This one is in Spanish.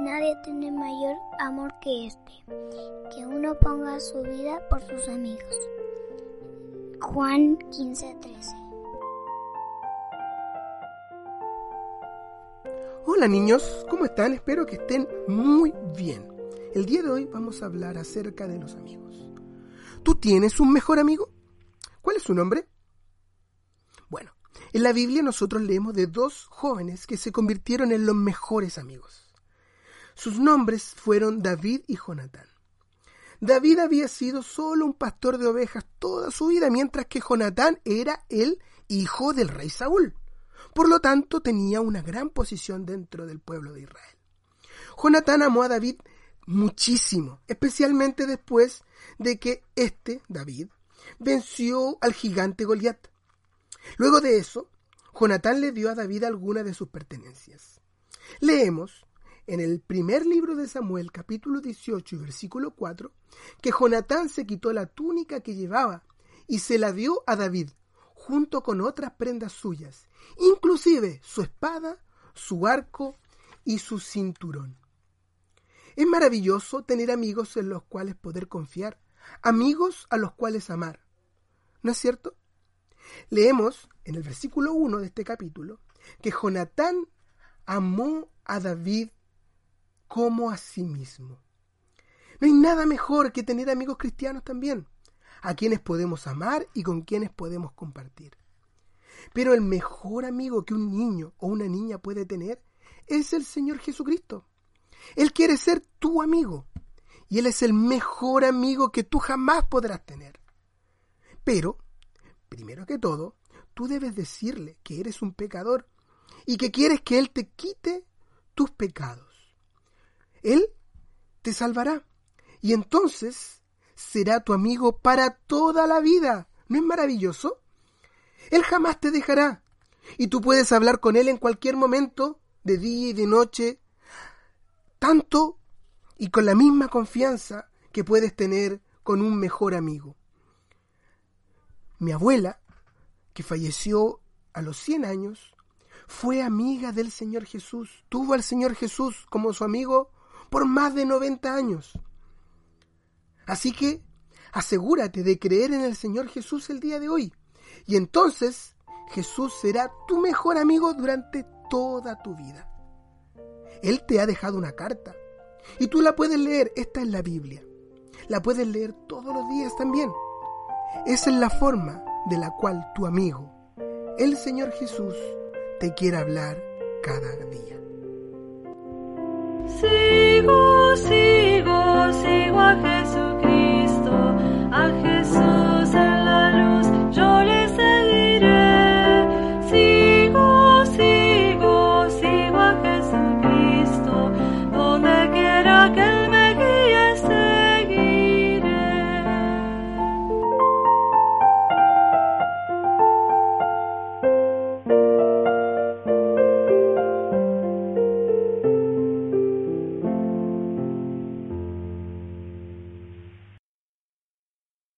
Nadie tiene mayor amor que este, que uno ponga su vida por sus amigos. Juan 15:13 Hola niños, ¿cómo están? Espero que estén muy bien. El día de hoy vamos a hablar acerca de los amigos. ¿Tú tienes un mejor amigo? ¿Cuál es su nombre? Bueno, en la Biblia nosotros leemos de dos jóvenes que se convirtieron en los mejores amigos. Sus nombres fueron David y Jonatán. David había sido solo un pastor de ovejas toda su vida, mientras que Jonatán era el hijo del rey Saúl. Por lo tanto, tenía una gran posición dentro del pueblo de Israel. Jonatán amó a David muchísimo, especialmente después de que este, David, venció al gigante Goliat. Luego de eso, Jonatán le dio a David algunas de sus pertenencias. Leemos en el primer libro de Samuel, capítulo 18 y versículo 4, que Jonatán se quitó la túnica que llevaba y se la dio a David, junto con otras prendas suyas, inclusive su espada, su arco y su cinturón. Es maravilloso tener amigos en los cuales poder confiar, amigos a los cuales amar. ¿No es cierto? Leemos en el versículo 1 de este capítulo que Jonatán amó a David como a sí mismo. No hay nada mejor que tener amigos cristianos también, a quienes podemos amar y con quienes podemos compartir. Pero el mejor amigo que un niño o una niña puede tener es el Señor Jesucristo. Él quiere ser tu amigo y Él es el mejor amigo que tú jamás podrás tener. Pero, primero que todo, tú debes decirle que eres un pecador y que quieres que Él te quite tus pecados. Él te salvará. Y entonces será tu amigo para toda la vida. ¿No es maravilloso? Él jamás te dejará. Y tú puedes hablar con Él en cualquier momento, de día y de noche, tanto y con la misma confianza que puedes tener con un mejor amigo. Mi abuela, que falleció a los 100 años, fue amiga del Señor Jesús, tuvo al Señor Jesús como su amigo por más de 90 años. Así que asegúrate de creer en el Señor Jesús el día de hoy. Y entonces Jesús será tu mejor amigo durante toda tu vida. Él te ha dejado una carta. Y tú la puedes leer. Esta es la Biblia. La puedes leer todos los días también. Esa es la forma de la cual tu amigo, el Señor Jesús, te quiere hablar cada día.